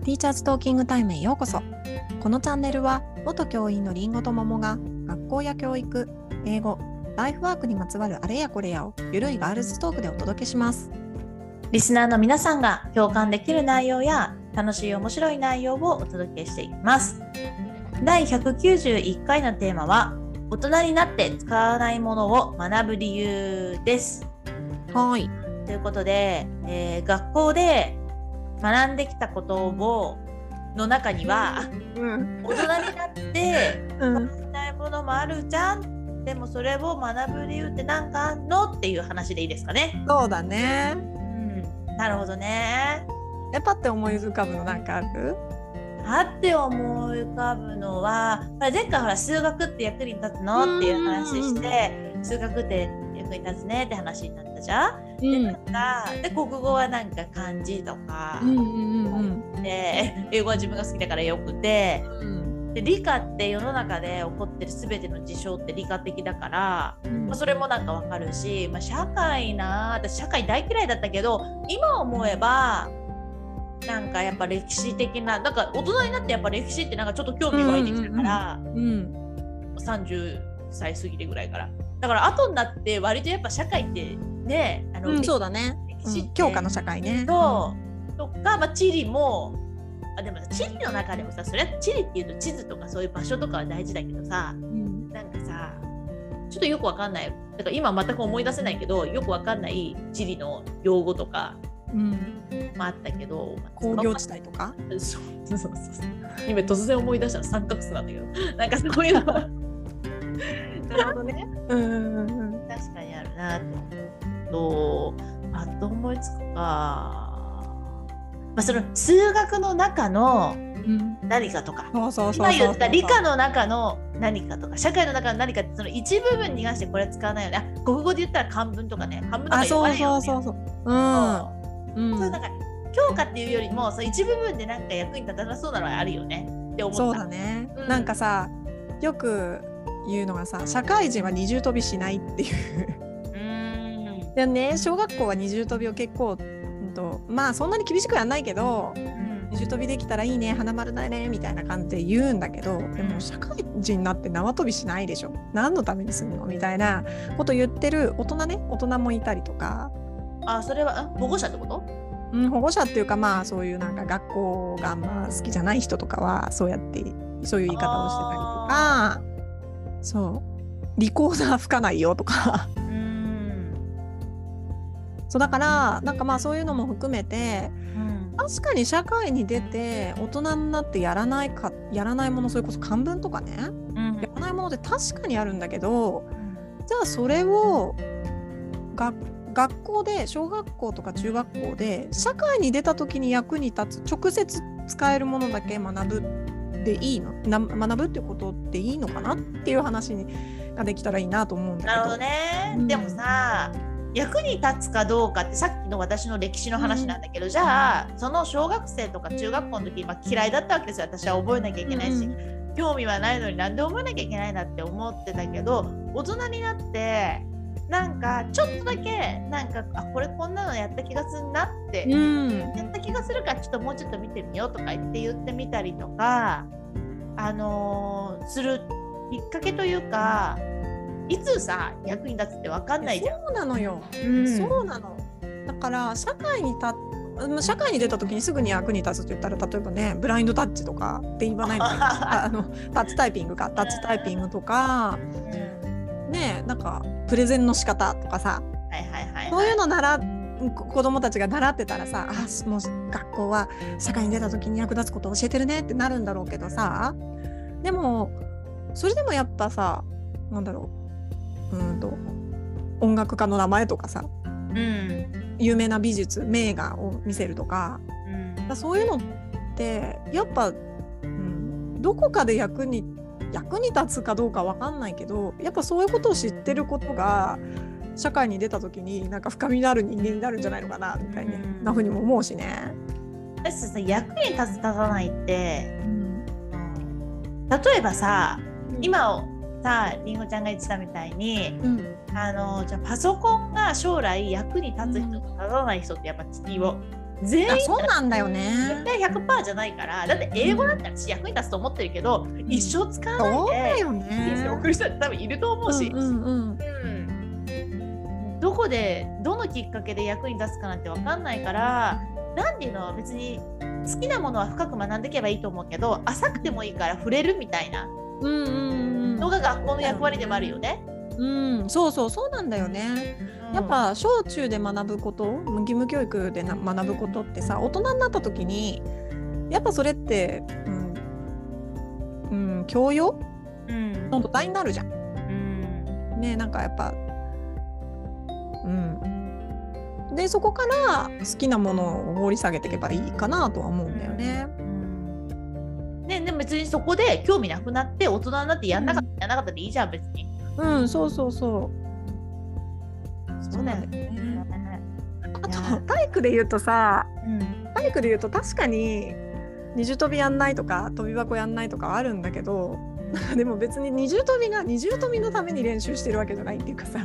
ティーチャーズトーキングタイムへようこそ。このチャンネルは元教員のりんごと桃が学校や教育英語ライフワークにまつわるあれやこれやをゆるいガールズトークでお届けします。リスナーの皆さんが共感できる内容や楽しい面白い内容をお届けしていきます。第191回のテーマは大人になって使わないものを学ぶ理由です。はい。ということで、えー学校で学んできたことをの中にはうん。大人になってうん。使いたいものもあるじゃん。でもそれを学ぶ理由って何かあんのっていう話でいいですかね。そうだね。うん、なるほどね。やっぱって思い浮かぶのなんかある？あって思い浮かぶのは前回ほら数学って役に立つのっていう話して数学って役に立つねって話になったじゃん。うでなんかで国語はなんか漢字とかうんうんうんで英語は自分が好きだからよくてうん。で理科って世の中で起こってる全ての事象って理科的だから、うん。まあ、それもなんかわかるし、まあ、社会な私社会大嫌いだったけど今思えばなんかやっぱ歴史的ななんか大人になってやっぱ歴史ってなんかちょっと興味湧いてきたから、うん30歳過ぎてぐらいから。だから後になって割とやっぱ社会ってねあの、うん。そうだね。歴史って、教科の社会ね。そうとか、まあ、地理もあでも地理の中でもさそれは地理っていうと地図とかそういう場所とかは大事だけどさうん。なんかさちょっとよくわかんない。だから今全く思い出せないけどよくわかんない地理の用語とかうん。もあったけど工業地帯とか？帯そうそうそうそう。今突然思い出したら三角数なんだけど。なんかそういうのは。なるほどね。うんうんうん。確かにあるなって思うとパッと思いつくか、まあ、その数学の中のうん。何かとか。そうそうそうそう。今言った理科の中の何かとか。社会の中の何かってその一部分に関してこれは使わないよね。あ国語で言ったら漢文とかね。漢文とかあそう言わないよ、ね、そうそうそうう。ん。う。ん。そうなんか教科っていうよりもそう一部分でなんか役に立たなそうなのはあるよね。って思った。そうだね、うん。なんかさよく言うのがさ社会人は二重跳びしないっていうでね小学校は二重跳びを結構、うんと、まあそんなに厳しくはないけどうん。二重跳びできたらいいね花丸だねみたいな感じで言うんだけどでも社会人になって縄跳びしないでしょ。何のためにするの？みたいなこと言ってる大人ね大人もいたりとか、あそれはん保護者ってこと？うん、保護者っていうかまあそういうなんか学校があんま好きじゃない人とかはそうやってそういう言い方をしてたりとか。そう。リコーダー吹かないよとかそうだからなんかまあそういうのも含めてうん。確かに社会に出て大人になってやらないかやらないものそれこそ漢文とかねうん。やらないものって確かにあるんだけどじゃあそれをが学校で小学校とか中学校で社会に出た時に役に立つ直接使えるものだけ学ぶでいいのな学ぶってことっていいのかなっていう話にができたらいいなと思うんだけど。なるほどね、うん。でもさ役に立つかどうかってさっきの私の歴史の話なんだけど、じゃあその小学生とか中学校の時、まあ、嫌いだったわけですよ。私は覚えなきゃいけないし、うん。興味はないのになんで覚えなきゃいけないなって思ってたけど大人になってなんかちょっとだけなんかあこれこんなのやった気がするなって、うん。やった気がするからちょっともうちょっと見てみようとか言って言ってみたりとかあのーするきっかけというかいつさ役に立つって分かんないじゃん。そうなのよ、うん。そうなの。だから社会に立社会に出た時にすぐに役に立つって言ったら例えばねブラインドタッチとかって言わないの あのタッチタイピングかタッチタイピングとかねなんかプレゼンの仕方とかさはいはいはい、そういうのならこ子供たちが習ってたらさあもう学校は社会に出た時に役立つことを教えてるねってなるんだろうけどさ。でもそれでもやっぱさなんだろううーんと音楽家の名前とかさうん有名な美術名画を見せるとかうん。そういうのってやっぱ、うん、どこかで役に役に立つかどうかわかんないけどやっぱそういうことを知ってることが社会に出た時になんか深みのある人間になるんじゃないのかなみたいうん。なふうにも思うしね。私さ役に立つ立たないってうん。例えばさ今さりんごちゃんが言ってたみたいにうん。あのじゃあパソコンが将来役に立つ人と立たない人ってやっぱい全員あそうなんだよね。絶対100%じゃないからだって英語だったら私役に立つと思ってるけど、一生使わそうだよないで人生ね送る人って多分いると思うし、うんうんうん。うん。どこでどのきっかけで役に立つかなんて分かんないから何ていうの別に好きなものは深く学んでいけばいいと思うけど浅くてもいいから触れるみたいな。うんうんうんのが学校の役割でもあるよね。うん、そうそうそうなんだよね。うんやっぱ小中で学ぶこと義務教育でな学ぶことってさ大人になった時にやっぱそれって、うんうん、教養？うんの土台になるじゃん。うんねなんかやっぱうん。でそこから好きなものを掘り下げていけばいいかなとは思うんだよね。うんね、でも別にそこで興味なくなって大人になってやんなかった、やんなかったでいいじゃん別に。うんそうそうそう。そうだよね。ね。あと体育で言うとさうん体育で言うと確かに二重跳びやんないとか跳び箱やんないとかはあるんだけど でも別に二重跳びが二重跳びのために練習してるわけじゃないっていうかさ、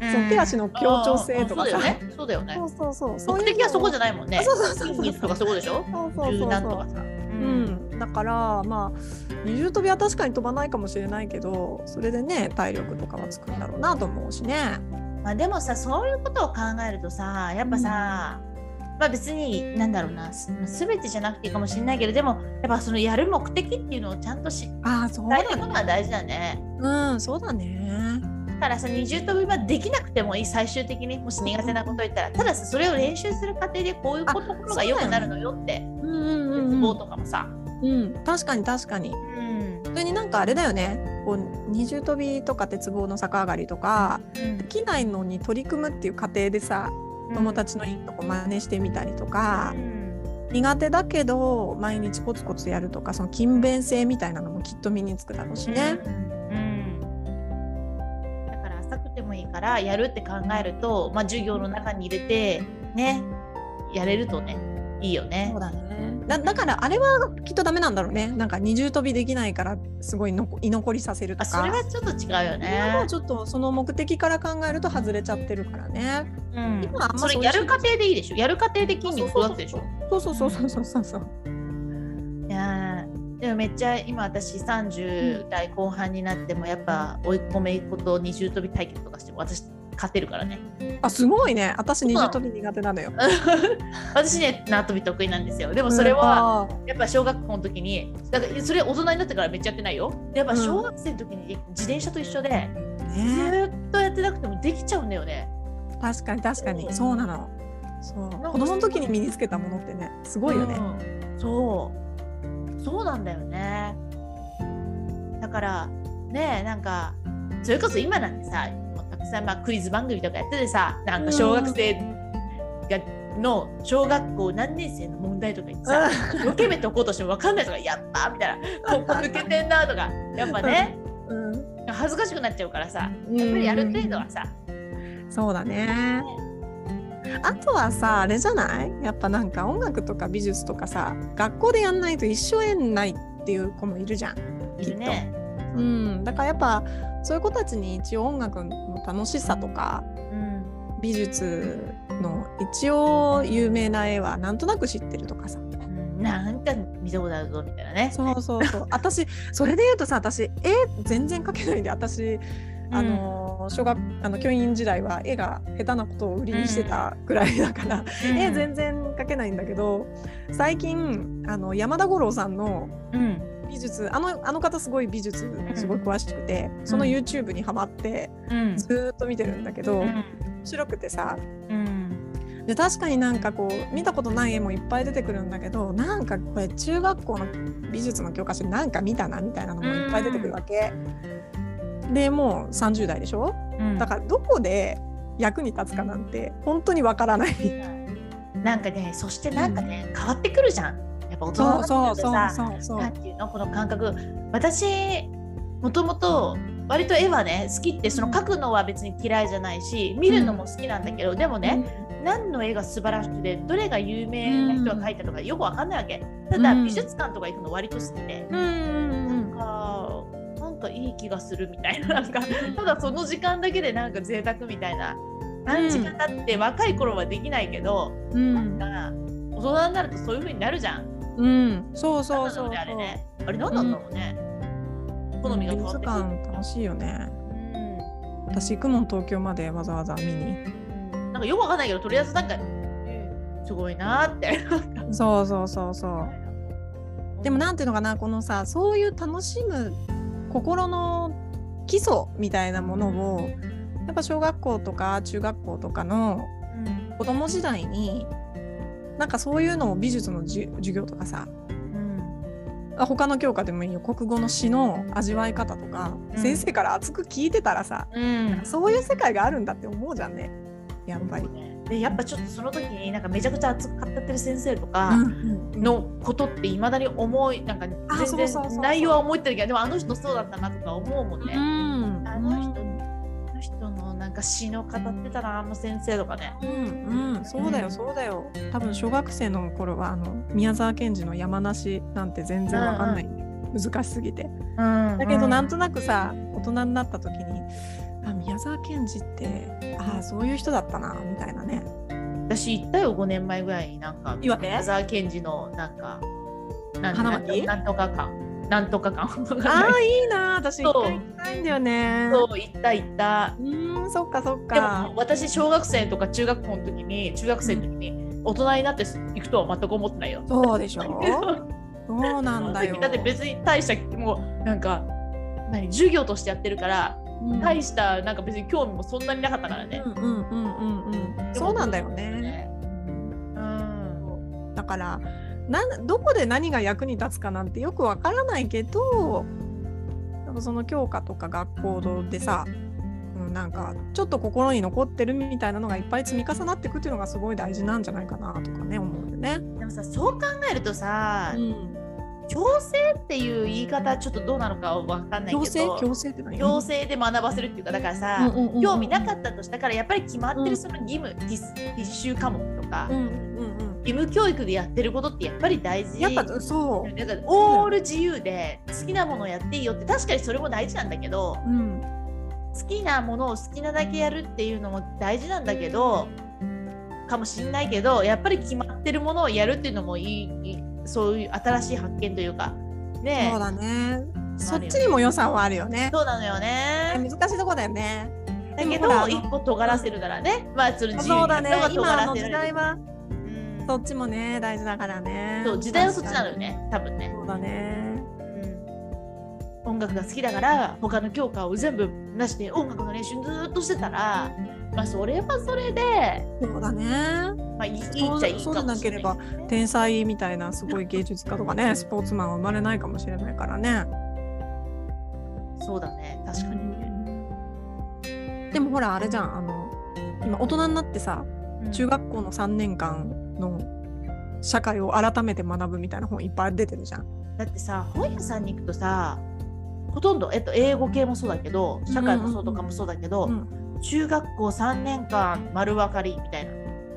その手足の協調性とかさそうだよね。そうだよね。そうそうそう目的はそこじゃないもんね。そうそうそうそう筋肉とかそうでしょ？そうそう柔そうそう軟とかさ。ううん、だからまあ二重跳びは確かに飛ばないかもしれないけどそれでね体力とかはつくんだろうなと思うしね。まあでもさそういうことを考えるとさやっぱさ、まあ別になんだろうなす全てじゃなくていいかもしれないけどでもやっぱそのやる目的っていうのをちゃんと知っああそうね。大事だね。うんそうだね。だからさ二重跳びはできなくてもいい最終的にもし苦手なこと言ったらたださそれを練習する過程でこういうことが良くなるのよってうんうんうん鉄棒うんとかもさ。うん確かに確かに。うん。それになんかあれだよね。こう二重跳びとか鉄棒の逆上がりとかできないのに取り組むっていう過程でさ友達のいいとこ真似してみたりとか、苦手だけど毎日コツコツやるとかその勤勉性みたいなのもきっと身につくだろうしね。うん。だから浅くてもいいからやるって考えると、まあ、授業の中に入れてねやれるとねいいよね。そう。だねだだからあれはきっとダメなんだろうねなんか二重跳びできないからすごいのこ居残りさせるとかあそれはちょっと違うよそれはもねう。ちょっとその目的から考えると外れちゃってるからね。うん今はあんまそれやる過程でいいでしょ？やる過程で筋肉育つでしょ。そうそうそうそうそうそうそう。いやーでもめっちゃ今私30代後半になってもやっぱ追い込めいっ子と二重跳び対決とかしても私勝てるからね。あすごいね私二重跳び苦手なのよ。私ね縄跳び得意なんですよ。でもそれは、やっぱ小学校の時にだからそれ大人になってからめっちゃやってないよ。でやっぱ小学生の時に自転車と一緒で、ずっとやってなくてもできちゃうんだよね。確かに確かにそうなの。そうか子供の時に身につけたものってねすごいよね。うんそうそうなんだよね。だからねなんかそれこそ今なんてささんまあクイズ番組とかやっててさなんか小学生がの小学校何年生の問題とか言ってさよけめておこうとしても分かんないとかやったみたいなここ抜けてんなとかやっぱねうん。恥ずかしくなっちゃうからさやっぱりある程度はさそうだね。あとはさあれじゃない？やっぱなんか音楽とか美術とかさ学校でやんないと一生縁ないっていう子もいるじゃん。いるね。うん、だからやっぱそういう子たちに一応音楽の楽しさとかうん。美術の一応有名な絵はなんとなく知ってるとかさ。うん。なんか見たことあるぞみたいなね。そうそうそう。私それで言うとさ私絵全然描けないんで私あの小学あの教員時代は絵が下手なことを売りにしてたぐらいだから、うん。絵全然描けないんだけど最近あの山田五郎さんのうん美術あのあの方すごい美術すごい詳しくて、その YouTube にハマってうん。ずーっと見てるんだけど、面うん。白くてさ。うん。で確かになんかこう見たことない絵もいっぱい出てくるんだけどなんかこれ中学校の美術の教科書でなんか見たなみたいなのもいっぱい出てくるわけ。でもう30代でしょ？うん。だからどこで役に立つかなんて本当にわからない。なんかねそしてなんかね変わってくるじゃん。やっぱ大人そうになそうそうってくるとさそうそうなんていうのこの感覚。私もともと割と絵はね好きってその描くのは別に嫌いじゃないし見るのも好きなんだけど、でもね、何の絵が素晴らしくてどれが有名な人が描いたとかよくわかんないわけ。ただうん美術館とか行くの割と好きで、うんうんうん。なんかなんかいい気がするみたいななんかただその時間だけでなんか贅沢みたいな。何時間だって若い頃はできないけど、うん。なんか大人になるとそういう風になるじゃん。うん、そうそうそうそう。あれね。あれなんなんだろうね。好みが変わってくる。美術館楽しいよね。うん私行くもん東京までわざわざ見に。なんかよくわかんないけど、とりあえずなんか、すごいなーって。そうそうそうそう。でもなんていうのかなこのさそういう楽しむ心の基礎みたいなものをやっぱ小学校とか中学校とかのうん子供時代になんかそういうのを美術の授業とかさうん。あ他の教科でもいいよ。国語の詩の味わい方とか、うん。先生から熱く聞いてたらさうん。そういう世界があるんだって思うじゃんね。やっぱり。でやっぱちょっとその時になんかめちゃくちゃ熱く語ってる先生とうかのことっていまだに思いなんかあ全然内容は思ってるけどでもあの人そうだったなとか思うもんね。うん。あの人人のなんか詩の語ってたなあの先生とかね。うんうん、そうだよそうだよ。多分小学生の頃はあの宮沢賢治の山梨なんて全然わかんない、難しすぎて。だだけどなんとなくさ大人になった時にあ宮沢賢治ってああそういう人だったなみたいなね。私行ったよ5年前ぐらいになんか岩手？宮沢賢治のなんかなん花巻なんとかかなんとかかわかんない。ああいいな私行きたいんだよね。そう行った行った。うーんそっかそっでかも私小学生とか中学校の時に中学生の時に大人になって行くとは全く思ってないよ。そうでしょ？そうなんだよだって別に大したもうなんか何授業としてやってるからうん大したなんか別に興味もそんなになかったからね。うんうんうんうんうんそうなんだよねうん。だからなんどこで何が役に立つかなんてよくわからないけどなんかその教科とか学校でさ、うん、なんかちょっと心に残ってるみたいなのがいっぱい積み重なっていくっていうのがすごい大事なんじゃないかなとかね思うんでね。でもさそう考えるとさ、うん、強制っていう言い方はちょっとどうなのかわかんないけど強制？強制って何？強制で学ばせるっていうかだからさ、うんうんうんうん。興味なかったとしたからやっぱり決まってうんるその義務、必必修科目とか、うんうんうん。義務教育でやってることってやっぱり大事。やっぱそう、だからオール自由で好きなものをやっていいよって確かにそれも大事なんだけどうん、好きなものを好きなだけやるっていうのも大事なんだけどかもしんないけどやっぱり決まってるものをやるっていうのもいいそういう新しい発見というかねそうだねそっちにも良さはあるよね。そうなのよね。難しいとこだよね。だけど一個尖らせるならねまあその自由そうだね今の時代はうんそっちもね大事だからね。そう時代はそっちなのよね多分ね。そうだね。うん音楽が好きだから他の教科を全部なしで音楽の練習ずーっとしてたらまあそれはそれでそうだね。まあいいっちゃいいかもしれないそうでなければ天才みたいなすごい芸術家とかね、スポーツマンは生まれないかもしれないからね。そうだね確かにね、でもほらあれじゃんあの今大人になってさうん中学校の3年間の社会を改めて学ぶみたいな本いっぱい出てるじゃん。だってさ本屋さんに行くとさほとんど、えっと、英語系もそうだけど社会もそうとかもそうだけど、うん、中学校3年間丸分かりみたいな。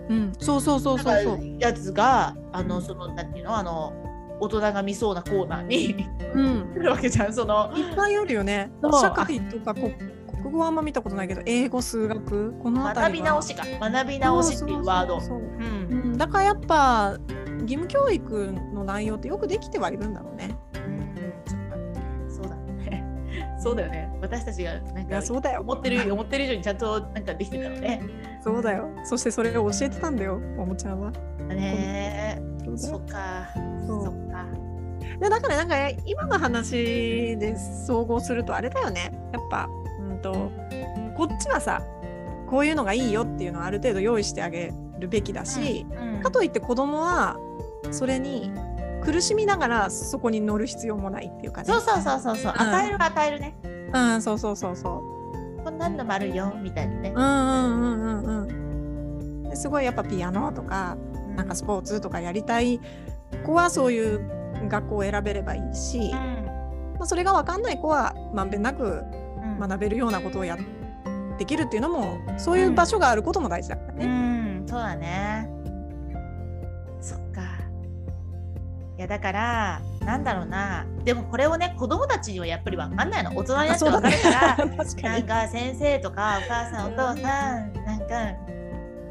うん、そうそうそうそうそう。やつがあのそのなんていうのあの大人が見そうなコーナーにうん、来るわけじゃんその。いっぱいあるよね。社会とかこ国語はあんま見たことないけど英語数学？この辺学び直しか。学び直しっていうワード。だからやっぱ義務教育の内容ってよくできてはいるんだろうね。うんそうだよね。私たちがなんいかやそうだよ思ってる思ってる以上にちゃんとなんかできてたのね。そうだよ。そしてそれを教えてたんだよ、ももちゃんは。ねえ。そっか。そっか。でだからなんか今の話で総合するとあれだよね。やっぱ、うんと、こっちはさ、こういうのがいいよっていうのをある程度用意してあげるべきだし、うんかといって子供はそれに苦しみながらそこに乗る必要もないっていうかね。そうそうそうそうそう。うん与える与えるね。うん、そうそうそうそう。こんなんのもあるよみたいなねう。んうんうんうんうん。ですごいやっぱピアノとかなんかスポーツとかやりたい子はそういう学校を選べればいいし、まあ、それが分かんない子はまんべんなくうん学べるようなことをやできるっていうのもそういう場所があることも大事だからうね。ん、そうだね。いやだからなんだろうな。でもこれをね子供たちにはやっぱりわかんないの。大人になってわかるから。確かに。なんか先生とかお母さんお父さんなんか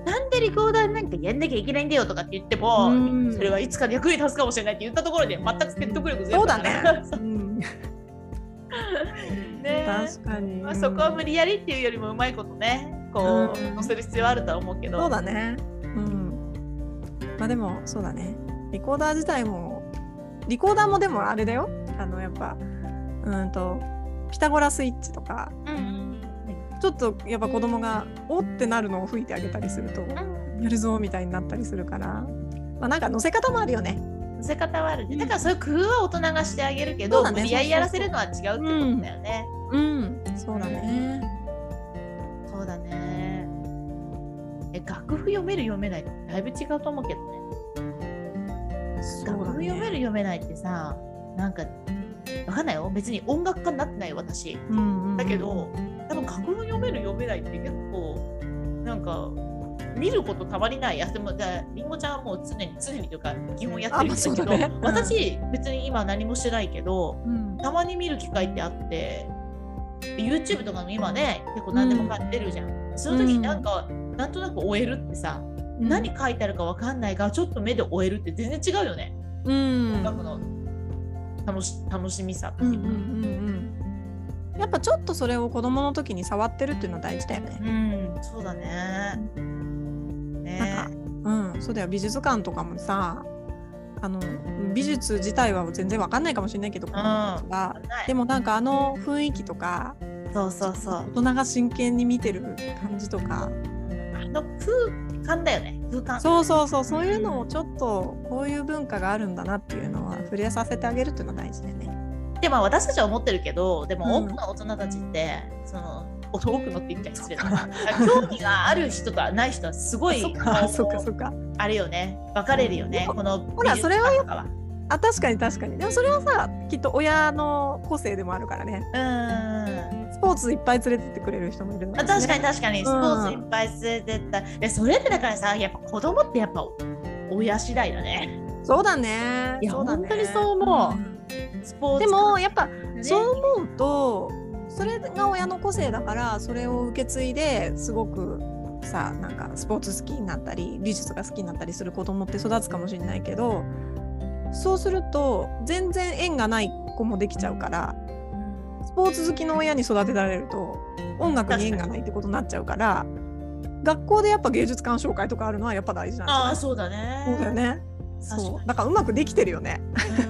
なんででリコーダーなんかやんなきゃいけないんだよとかって言っても、うんそれはいつか役に立つかもしれないって言ったところで全く説得力ゼロそうだね。うんね確かに。まあ、そこは無理やりっていうよりもうまいことねこう、うん乗せる必要はあるとは思うけどそうだね。うん。まあでもそうだね。リコーダー自体もリコーダーもでもあれだよ。あのやっぱうんとピタゴラスイッチとかうんちょっとやっぱ子供がおってなるのを吹いてあげたりするとうんやるぞみたいになったりするから。まあなんか乗せ方もあるよね。乗せ方はあるねうんだからそういう工夫は大人がしてあげるけど、ね無理やりやらせるのは違うってことだよね、うん。そうだね。そうだねえ楽譜読める読めないだいぶ違うと思うけどねそうだ楽譜読めね。る読めないってさなんかわかんないよ。別に音楽家になってないよ私。うんうんうんだけど、多分楽譜読める読めないって結構なんか見ることたまにない。やでもりんごちゃんはもう常に常にというか基本やってるんだけど私別に今何もしてないけどうん。たまに見る機会ってあって YouTube とかも今ね結構何でも買ってるじゃん、その時になんか、なんとなく終えるってさ、何書いてあるかわかんないがちょっと目で終えるって全然違うよね。うん。音楽の。楽し楽しみさってうんうんいうか、うん。やっぱちょっとそれを子供の時に触ってるっていうのは大事だよね。うん、そうだね。ね。なんかうん、そうだよ。美術館とかもさあの美術自体は全然わかんないかもしれないけど子供たちは。でもなんかあの雰囲気とかそうそうそう。大人が真剣に見てる感じとか。あの空間だよね。空間。そうそうそうそういうのをちょっとこういう文化があるんだなっていうのは触れさせてあげるっていうのは大事だよね。でまあ私たちは思ってるけど、でもうん多くの大人たちって、その多くのって言っちゃ失礼だな。興味がある人とない人はすごいそっかこうそっかそっか。あれよね。分かれるよね。ほこのほらそれは。あ確かに確かにでもそれはさきっと親の個性でもあるからねうーん。スポーツいっぱい連れてってくれる人もいるのあ確かに確かに。スポーツいうんっぱい連れてった。でそれってだからさ、やっぱ子供ってやっぱ親次第だね。そうだね。いやね。本当にそう思う。うん。スポーツでもやっぱね。そう思うとそれが親の個性だからそれを受け継いですごくさなんかスポーツ好きになったり美術が好きになったりする子供って育つかもしれないけどそうすると全然縁がない子もできちゃうからスポーツ好きの親に育てられると音楽に縁がないってことになっちゃうから学校でやっぱ芸術鑑賞会とかあるのはやっぱ大事なんじゃないああそうだね。そうだよね。そうだからうまくできてるよね。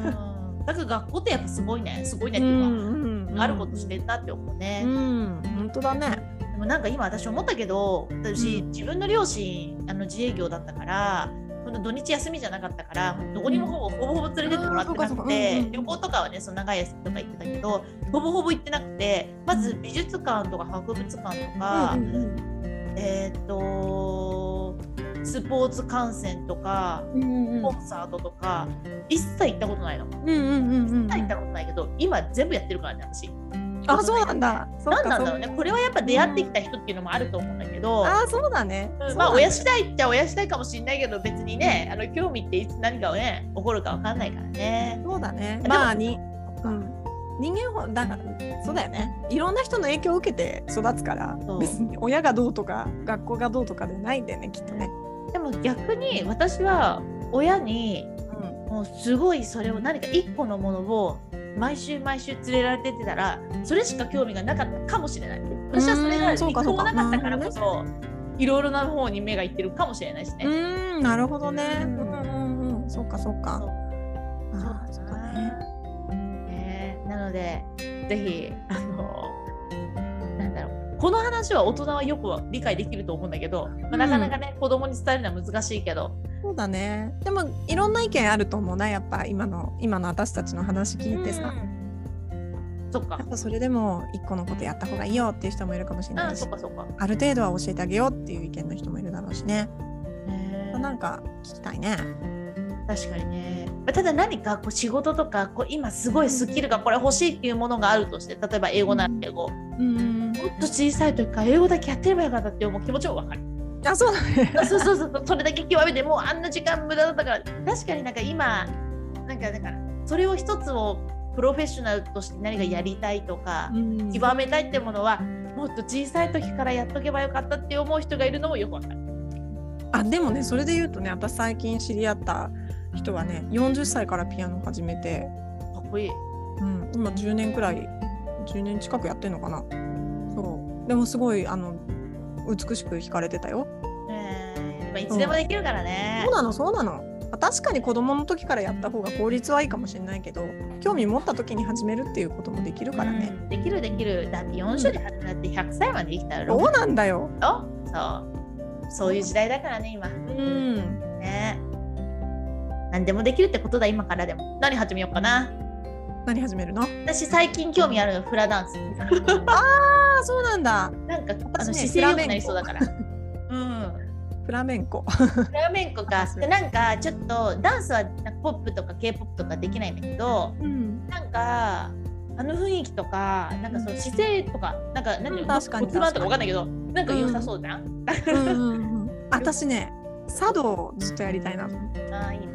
うんだから学校ってやっぱすごいねすごいねっていうか、あることしてんだって思うね。うん、本当だね。でもなんか今私思ったけど私、うん自分の両親あの自営業だったからほんと土日休みじゃなかったからどこにもほぼ、ほぼほぼ連れてってもらってなくて、うんうん旅行とかはねその長い休みとか行ってたけどほぼほぼ行ってなくてまず美術館とか博物館とか、うんうんえーっとスポーツ観戦とかうんうんコンサートとか一切行ったことないの。うんうんうんうん。一切行ったことないけど今全部やってるからね私。あ、そうなんだ。何なんだろうねこれはやっぱ出会ってきた人っていうのもあると思うんだけど。あ、そうだね。うんそうだねまあ親次第っちゃ親次第かもしれないけど別にねあの興味っていつ何がね起こるかわかんないからね。そうだね。まあに、うん。人間ほだからそうだよね。いろんな人の影響を受けて育つから別に親がどうとか学校がどうとかでないんだよねきっとね。でも逆に私は親にうんもうすごいそれを何か一個のものを毎週毎週連れられてってたらそれしか興味がなかったかもしれない。私はそれが一個うんそうかそうかもなかったからこそいろいろな方に目がいってるかもしれないしね。うーんなるほどね。ううんんうんうん。そっかそっか。そうそうだね。ねなのでぜひあのなんだろうこの話は大人はよく理解できると思うんだけど、まあ、なかなかね、子供に伝えるのは難しいけど、そうだね。でもいろんな意見あると思うなやっぱ今の今の私たちの話聞いてさ。うんそっかやっぱそれでも一個のことやった方がいいよっていう人もいるかもしれなあいしそっかそっか、ある程度は教えてあげようっていう意見の人もいるだろうしね。ねなんか聞きたいね。確かにねただ何かこう仕事とかこう今すごいスキルがこれ欲しいっていうものがあるとして例えば英語なら英語、うん。もっと小さい時から英語だけやってればよかったって思う気持ちもわかるあそうだね。そうそうそうそれだけ極めてもうあんな時間無駄だったから確かになんか今なんかだからそれを一つをプロフェッショナルとして何かやりたいとか、うん極めたいってものはもっと小さい時からやっとけばよかったって思う人がいるのもよくわかる。あでもねそれで言うとね私最近知り合った人はね40歳からピアノを始めて、かっこいい。うん、今10年くらい10年近くやってんのかなそうでもすごいあの美しく弾かれてたよいつでもできるからねそう。なのそうなのまあ確かに子供の時からやった方が効率はいいかもしれないけど興味持った時に始めるっていうこともできるからね、うんできるできる。だって4種で始まって100歳まで生きたらそう6なんだよそう。そういう時代だからね、今。うんね。何でもできるってことだ、今からでも。何始めようかな。何始めるの？私、最近興味あるのフラダンス。あそうなんだなんか、あの姿勢良くなりそうだから。うん。フラメンコ。フラメンコか。なんか、ちょっとダンスはポップとか K-POP とかできないんだけど、うん。なんか、あの雰囲気とか、なんかその姿勢とか、なんか、なんていうの、うん。確かに骨盤とかわかんないけど、なんか良さそうじゃん？うんうんうん 私ね茶道をずっとやりたいな、ああ、いい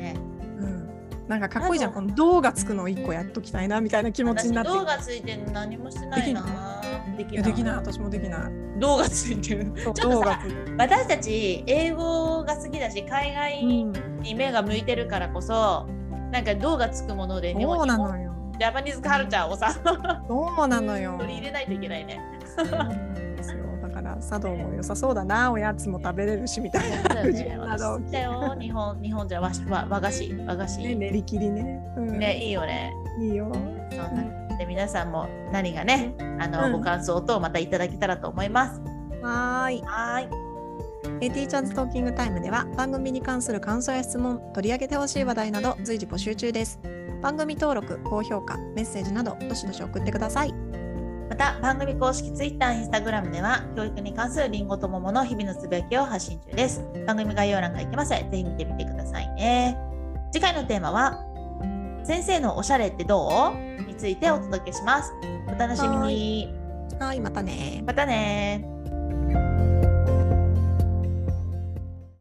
なんかかっこいいじゃん。茶この銅がつくのを一個やっときたいなみたいな気持ちになって。私銅がついてるの何もしてないな。できい。やできない。私もできない。銅がついてる。ちょっと私たち英語が好きだし海外に目が向いてるからこそ、なんか銅がつくもので日本日本なのよ。ジャパニーズカルチャーをさそうなのよ。取り入れないといけないね。茶道も良さそうだなおやつも食べれるしみたいな日本日本じゃ和和和菓子和菓子ね練り切りね、うん、ねいいよね。いいよそんなで皆さんも何がねあの、うんご感想等またいただけたらと思います。はーいはーい。えーティーチャーズトーキングタイムでは番組に関する感想や質問、取り上げてほしい話題など随時募集中です。番組登録、高評価、メッセージなどどしどし送ってください。また番組公式 Twitter、Instagram では教育に関するりんごと桃の日々のつぶやきを発信中です。番組概要欄が行きますぜひ見てみてくださいね。次回のテーマは先生のおしゃれってどう？についてお届けします。お楽しみに。はい、またねまたね